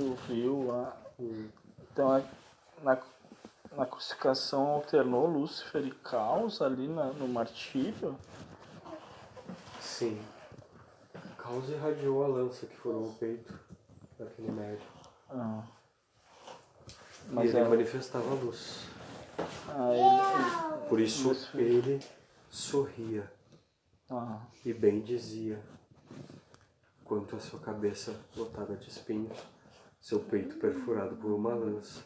tu viu lá. Então, na, na crucificação alternou Lúcifer e Caos ali na- no martírio. Sim. Caos irradiou a lança que furou o peito daquele médico. Ah. e Mas ele é- manifestava a luz. Ah, ele- Por isso Lúcifer. ele sorria ah, e bem dizia quanto a sua cabeça lotada de espinhos, seu peito perfurado por uma lança,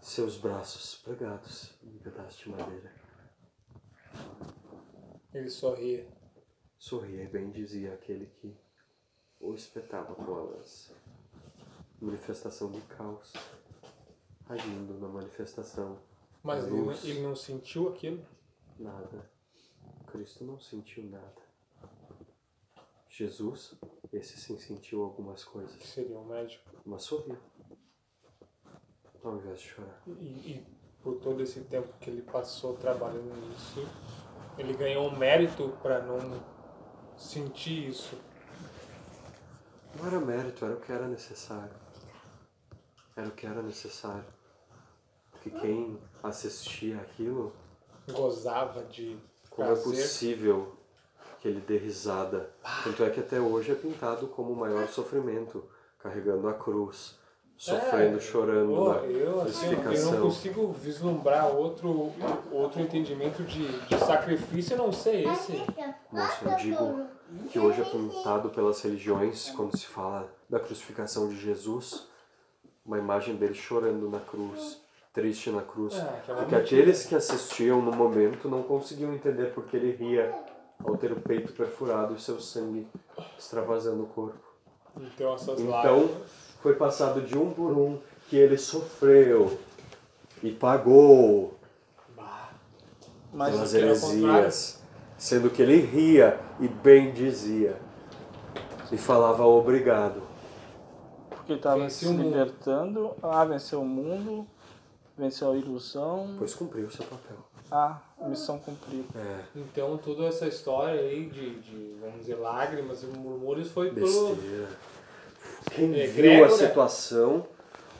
seus braços pregados em um pedaço de madeira. Ele sorria. Sorria e bem dizia aquele que o espetava com a lança. Manifestação de caos, agindo na manifestação Mas ele, ele não sentiu aquilo? Nada. Cristo não sentiu nada. Jesus, esse sim sentiu algumas Que coisas, seria um médico. mas sorriu. Ao invés de chorar. E, e por todo esse tempo que ele passou trabalhando nisso, ele ganhou um mérito para não sentir isso. Não era mérito, era o que era necessário. Era o que era necessário. Porque quem assistia aquilo, Gozava de como é prazer. possível que ele dê risada? Tanto é que até hoje é pintado como o maior sofrimento, carregando a cruz, sofrendo, É, chorando Pô, na eu, assim, eu não consigo vislumbrar outro, outro entendimento de, de sacrifício, não ser esse. Moço, eu digo que hoje é pintado pelas religiões, quando se fala da crucificação de Jesus, uma imagem dele chorando na cruz, triste na cruz. É, é Porque mentira. aqueles que assistiam no momento não conseguiam entender porque ele ria ao ter o peito perfurado e seu sangue extravasando o corpo. Então essas Então, foi passado de um por um que ele sofreu e pagou mas pelas heresias, sendo que ele ria e bem dizia e falava obrigado. porque estava se libertando. Ah, venceu o mundo, venceu a ilusão. Pois cumpriu o seu papel. Ah, missão cumprida. É, Então toda essa história aí de, de vamos dizer, lágrimas e murmúrios foi pelo. besteira. Quem É, viu Grégora. a situação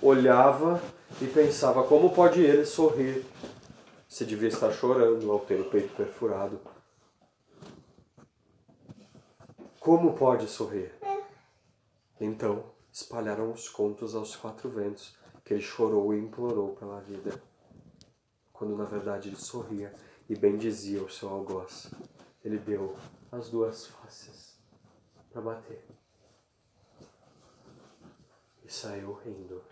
olhava e pensava como pode ele sorrir se devia estar chorando ao ter o peito perfurado. Como pode sorrir? Então espalharam os contos aos quatro ventos que ele chorou e implorou pela vida, quando na verdade ele sorria e bendizia o seu algoz. Ele deu as duas faces para bater e saiu rindo.